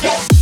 Yes.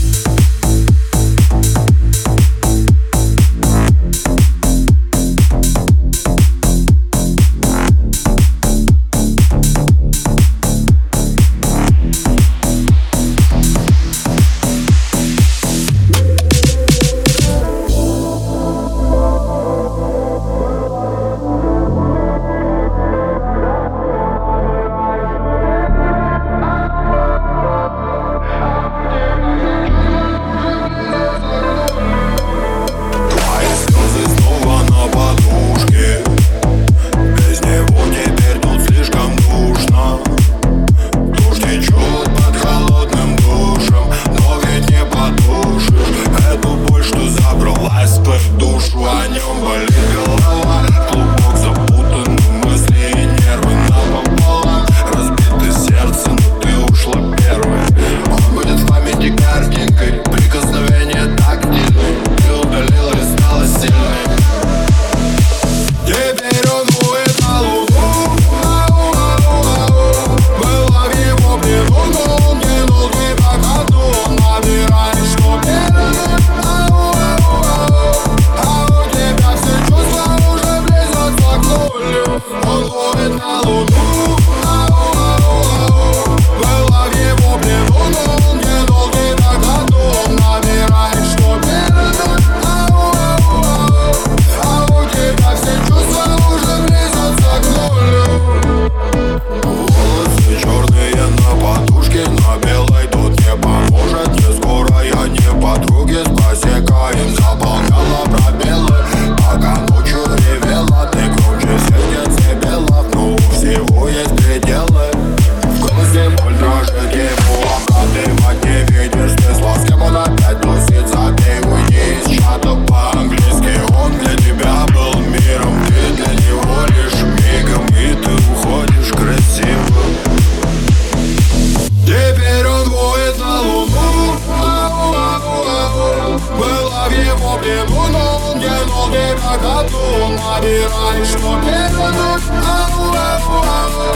შონება და დუმარი რაი შონება და აუ აუ აუ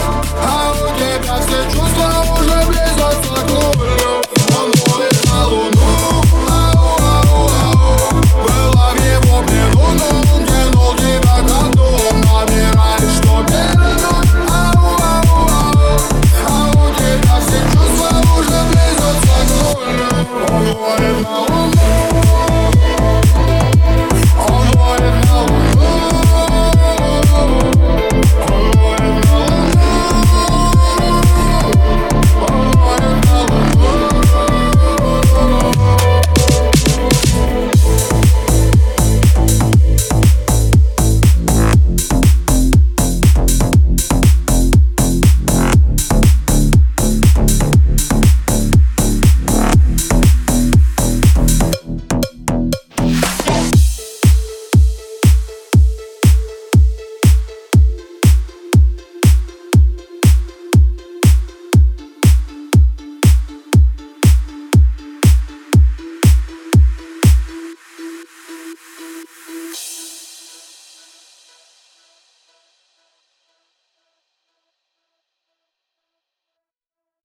აუ გეკასე ჩო